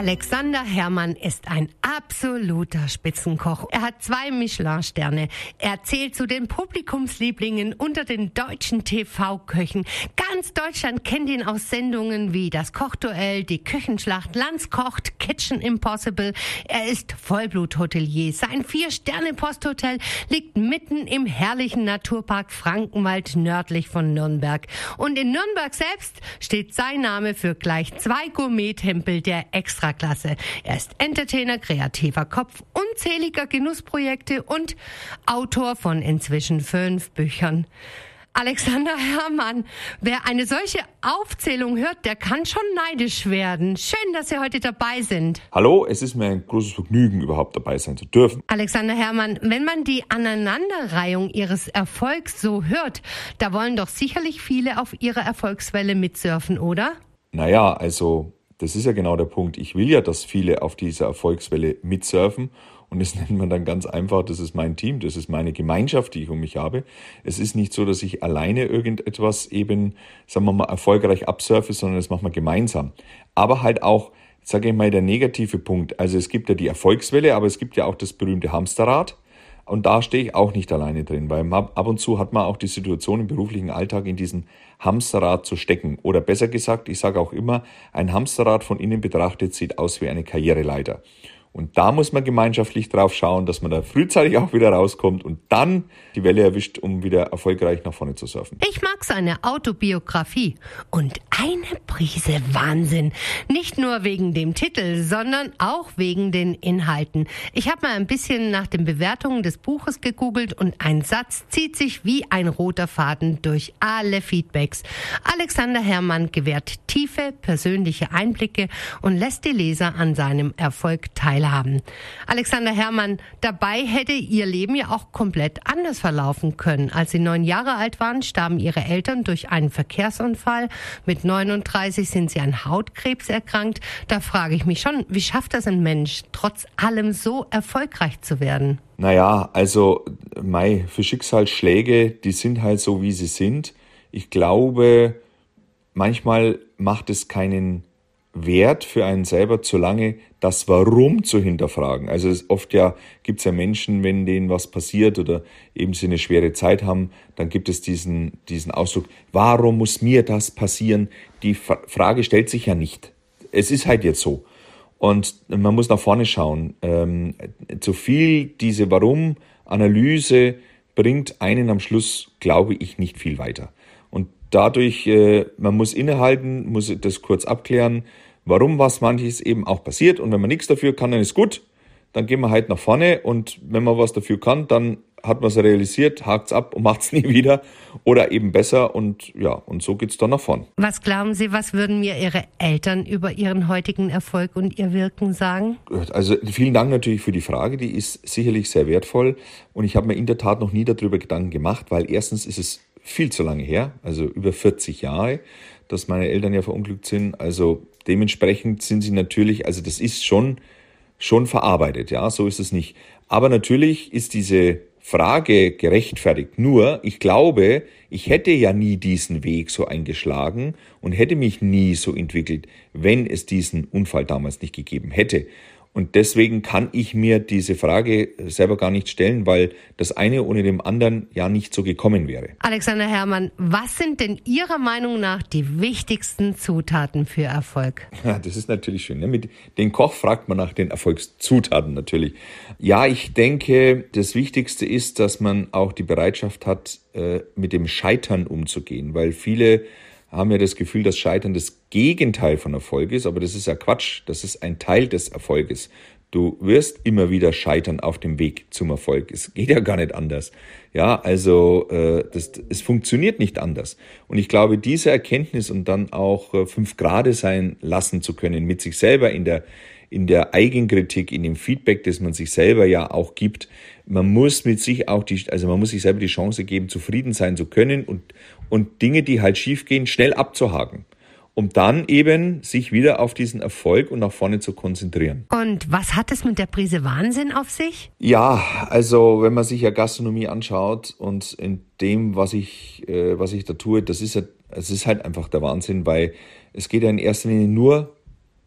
Alexander Herrmann ist ein absoluter Spitzenkoch. Er hat zwei Michelin-Sterne. Er zählt zu den Publikumslieblingen unter den deutschen TV-Köchen. Ganz Deutschland kennt ihn aus Sendungen wie das Kochduell, die Küchenschlacht, Lanz kocht, Kitchen Impossible. Er ist Vollbluthotelier. Sein Vier-Sterne-Posthotel liegt mitten im herrlichen Naturpark Frankenwald nördlich von Nürnberg. Und in Nürnberg selbst steht sein Name für gleich zwei Gourmet-Tempel der Extraklasse. Er ist Entertainer, kreativer Kopf unzähliger Genussprojekte und Autor von inzwischen fünf Büchern. Alexander Herrmann, wer eine solche Aufzählung hört, der kann schon neidisch werden. Schön, dass Sie heute dabei sind. Hallo, es ist mir ein großes Vergnügen, überhaupt dabei sein zu dürfen. Alexander Herrmann, wenn man die Aneinanderreihung Ihres Erfolgs so hört, da wollen doch sicherlich viele auf Ihrer Erfolgswelle mitsurfen, oder? Naja, also das ist ja genau der Punkt. Ich will ja, dass viele auf dieser Erfolgswelle mitsurfen. Und das nennt man dann ganz einfach, das ist mein Team, das ist meine Gemeinschaft, die ich um mich habe. Es ist nicht so, dass ich alleine irgendetwas eben, sagen wir mal, erfolgreich absurfe, sondern das machen wir gemeinsam. Aber halt auch, sage ich mal, der negative Punkt. Also es gibt ja die Erfolgswelle, aber es gibt ja auch das berühmte Hamsterrad. Und da stehe ich auch nicht alleine drin, weil ab und zu hat man auch die Situation im beruflichen Alltag in diesem Hamsterrad zu stecken. Oder besser gesagt, ich sage auch immer, ein Hamsterrad von innen betrachtet sieht aus wie eine Karriereleiter. Und da muss man gemeinschaftlich drauf schauen, dass man da frühzeitig auch wieder rauskommt und dann die Welle erwischt, um wieder erfolgreich nach vorne zu surfen. Ich mag seine Autobiografie und eine Prise Wahnsinn. Nicht nur wegen dem Titel, sondern auch wegen den Inhalten. Ich habe mal ein bisschen nach den Bewertungen des Buches gegoogelt und ein Satz zieht sich wie ein roter Faden durch alle Feedbacks. Alexander Herrmann gewährt tiefe persönliche Einblicke und lässt die Leser an seinem Erfolg teilhaben teilhaben. Alexander Herrmann, dabei hätte Ihr Leben ja auch komplett anders verlaufen können. Als Sie neun Jahre alt waren, starben Ihre Eltern durch einen Verkehrsunfall. Mit 39 sind Sie an Hautkrebs erkrankt. Da frage ich mich schon, wie schafft das ein Mensch, trotz allem so erfolgreich zu werden? Naja, also, Mai, für Schicksalsschläge, die sind halt so, wie sie sind. Ich glaube, manchmal macht es keinen Wert für einen selber zu lange, das Warum zu hinterfragen. Also oft ja gibt es ja Menschen, wenn denen was passiert oder eben sie eine schwere Zeit haben, dann gibt es diesen, diesen Ausdruck, warum muss mir das passieren? Die Frage stellt sich ja nicht. Es ist halt jetzt so. Und man muss nach vorne schauen. Ähm, zu viel diese Warum-Analyse bringt einen am Schluss, glaube ich, nicht viel weiter. Dadurch, äh, man muss innehalten, muss das kurz abklären, warum was manches eben auch passiert. Und wenn man nichts dafür kann, dann ist gut. Dann gehen wir halt nach vorne und wenn man was dafür kann, dann hat man es realisiert, hakt es ab und macht es nie wieder oder eben besser und ja, und so geht es dann nach vorn. Was glauben Sie, was würden mir Ihre Eltern über Ihren heutigen Erfolg und Ihr Wirken sagen? Also vielen Dank natürlich für die Frage, die ist sicherlich sehr wertvoll und ich habe mir in der Tat noch nie darüber Gedanken gemacht, weil erstens ist es viel zu lange her, also über 40 Jahre, dass meine Eltern ja verunglückt sind. Also dementsprechend sind sie natürlich, also das ist schon, schon verarbeitet, ja, so ist es nicht. Aber natürlich ist diese Frage gerechtfertigt. Nur, ich glaube, ich hätte ja nie diesen Weg so eingeschlagen und hätte mich nie so entwickelt, wenn es diesen Unfall damals nicht gegeben hätte. Und deswegen kann ich mir diese Frage selber gar nicht stellen, weil das eine ohne dem anderen ja nicht so gekommen wäre. Alexander Herrmann, was sind denn Ihrer Meinung nach die wichtigsten Zutaten für Erfolg? Ja, das ist natürlich schön. Ne? Mit dem Koch fragt man nach den Erfolgszutaten natürlich. Ja, ich denke, das Wichtigste ist, dass man auch die Bereitschaft hat, äh, mit dem Scheitern umzugehen, weil viele haben ja das Gefühl, dass Scheitern das Gegenteil von Erfolg ist, aber das ist ja Quatsch. Das ist ein Teil des Erfolges. Du wirst immer wieder scheitern auf dem Weg zum Erfolg. Es geht ja gar nicht anders. Ja, also äh, das, es funktioniert nicht anders. Und ich glaube, diese Erkenntnis und dann auch äh, fünf Grade sein lassen zu können mit sich selber in der in der Eigenkritik, in dem Feedback, das man sich selber ja auch gibt. Man muss mit sich auch die, also man muss sich selber die Chance geben, zufrieden sein zu können und und Dinge, die halt schiefgehen, schnell abzuhaken um dann eben sich wieder auf diesen Erfolg und nach vorne zu konzentrieren. Und was hat es mit der Prise Wahnsinn auf sich? Ja, also wenn man sich ja Gastronomie anschaut und in dem, was ich, äh, was ich da tue, das ist ja, es ist halt einfach der Wahnsinn, weil es geht ja in erster Linie nur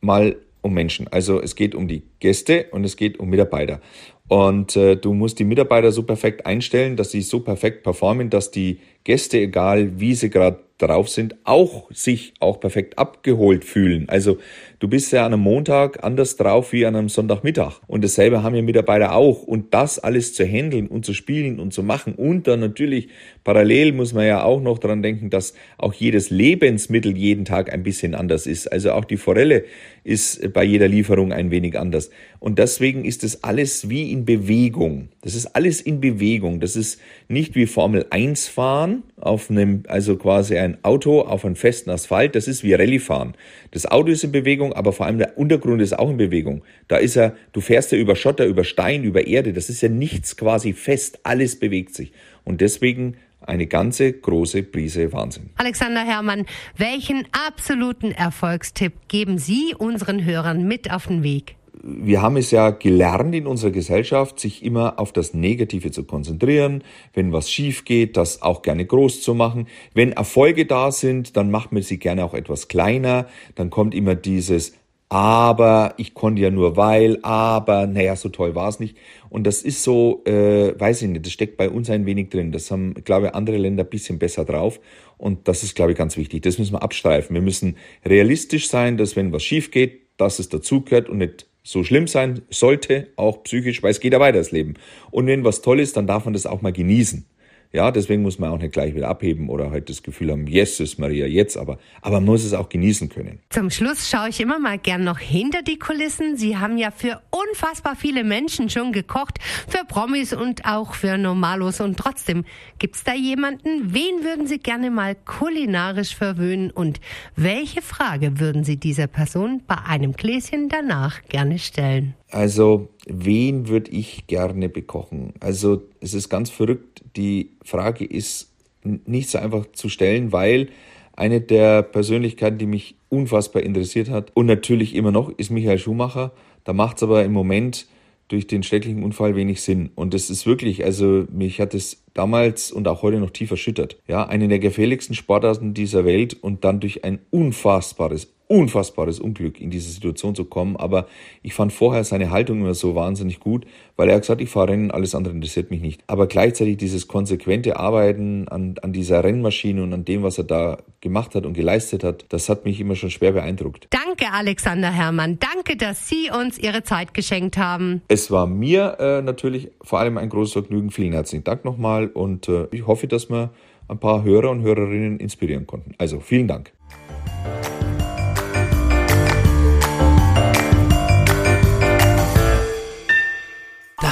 mal um Menschen. Also es geht um die Gäste und es geht um Mitarbeiter. Und äh, du musst die Mitarbeiter so perfekt einstellen, dass sie so perfekt performen, dass die Gäste, egal wie sie gerade drauf sind, auch sich auch perfekt abgeholt fühlen. Also du bist ja an einem Montag anders drauf wie an einem Sonntagmittag. Und dasselbe haben ja Mitarbeiter auch. Und das alles zu handeln und zu spielen und zu machen. Und dann natürlich parallel muss man ja auch noch dran denken, dass auch jedes Lebensmittel jeden Tag ein bisschen anders ist. Also auch die Forelle ist bei jeder Lieferung ein wenig anders. Und deswegen ist das alles wie in Bewegung. Das ist alles in Bewegung. Das ist nicht wie Formel 1 fahren auf einem, also quasi ein Auto auf einem festen Asphalt. Das ist wie Rallye fahren. Das Auto ist in Bewegung, aber vor allem der Untergrund ist auch in Bewegung. Da ist er, du fährst ja über Schotter, über Stein, über Erde. Das ist ja nichts quasi fest. Alles bewegt sich. Und deswegen eine ganze große Prise Wahnsinn. Alexander Herrmann, welchen absoluten Erfolgstipp geben Sie unseren Hörern mit auf den Weg? Wir haben es ja gelernt in unserer Gesellschaft, sich immer auf das Negative zu konzentrieren. Wenn was schief geht, das auch gerne groß zu machen. Wenn Erfolge da sind, dann macht man sie gerne auch etwas kleiner. Dann kommt immer dieses aber ich konnte ja nur weil, aber naja, so toll war es nicht. Und das ist so, äh, weiß ich nicht, das steckt bei uns ein wenig drin. Das haben, glaube ich, andere Länder ein bisschen besser drauf. Und das ist, glaube ich, ganz wichtig. Das müssen wir abstreifen. Wir müssen realistisch sein, dass wenn was schief geht, dass es dazugehört und nicht so schlimm sein sollte, auch psychisch, weil es geht ja weiter das Leben. Und wenn was toll ist, dann darf man das auch mal genießen. Ja, deswegen muss man auch nicht gleich wieder abheben oder halt das Gefühl haben, yes, ist Maria jetzt, aber, aber man muss es auch genießen können. Zum Schluss schaue ich immer mal gern noch hinter die Kulissen. Sie haben ja für unfassbar viele Menschen schon gekocht, für Promis und auch für Normalos. Und trotzdem, gibt's da jemanden? Wen würden Sie gerne mal kulinarisch verwöhnen? Und welche Frage würden Sie dieser Person bei einem Gläschen danach gerne stellen? Also, wen würde ich gerne bekochen? Also, es ist ganz verrückt. Die Frage ist nicht so einfach zu stellen, weil eine der Persönlichkeiten, die mich unfassbar interessiert hat und natürlich immer noch, ist Michael Schumacher. Da macht es aber im Moment durch den schrecklichen Unfall wenig Sinn. Und es ist wirklich, also mich hat es damals und auch heute noch tief erschüttert. Ja, eine der gefährlichsten Sportarten dieser Welt und dann durch ein unfassbares, unfassbares Unglück in diese Situation zu kommen. Aber ich fand vorher seine Haltung immer so wahnsinnig gut, weil er gesagt, ich fahre Rennen, alles andere interessiert mich nicht. Aber gleichzeitig dieses konsequente Arbeiten an, an dieser Rennmaschine und an dem, was er da gemacht hat und geleistet hat, das hat mich immer schon schwer beeindruckt. Danke, Alexander Herrmann. Danke, dass Sie uns Ihre Zeit geschenkt haben. Es war mir äh, natürlich vor allem ein großes Vergnügen. Vielen herzlichen Dank nochmal und äh, ich hoffe, dass wir ein paar Hörer und Hörerinnen inspirieren konnten. Also vielen Dank.